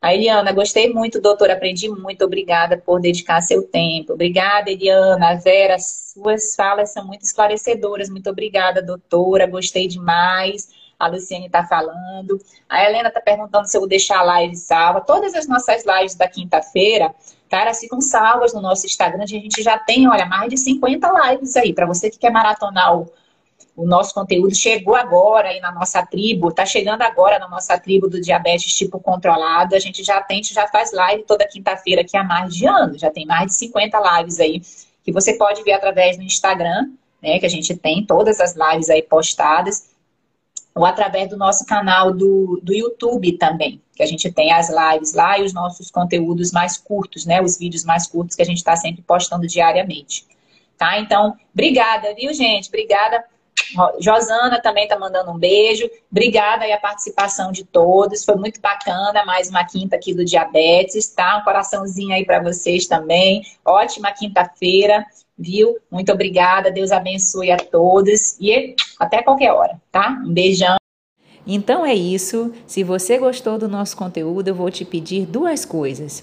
A Eliana, gostei muito, doutora, aprendi muito, obrigada por dedicar seu tempo. Obrigada, Eliana. Vera, suas falas são muito esclarecedoras. Muito obrigada, doutora, gostei demais. A Luciane está falando. A Helena está perguntando se eu vou deixar a live salva. Todas as nossas lives da quinta-feira, cara, ficam salvas no nosso Instagram. A gente já tem, olha, mais de 50 lives aí. Para você que quer maratonar o o nosso conteúdo chegou agora aí na nossa tribo, tá chegando agora na nossa tribo do diabetes tipo controlado. A gente já tem, já faz live toda quinta-feira aqui há mais de ano, já tem mais de 50 lives aí que você pode ver através do Instagram, né, que a gente tem todas as lives aí postadas, ou através do nosso canal do, do YouTube também, que a gente tem as lives lá e os nossos conteúdos mais curtos, né, os vídeos mais curtos que a gente está sempre postando diariamente. Tá? Então, obrigada, viu, gente? Obrigada Josana também está mandando um beijo. Obrigada aí a participação de todos. Foi muito bacana. Mais uma quinta aqui do diabetes, tá? Um coraçãozinho aí para vocês também. Ótima quinta-feira, viu? Muito obrigada. Deus abençoe a todos. E até qualquer hora, tá? Um beijão. Então é isso. Se você gostou do nosso conteúdo, eu vou te pedir duas coisas.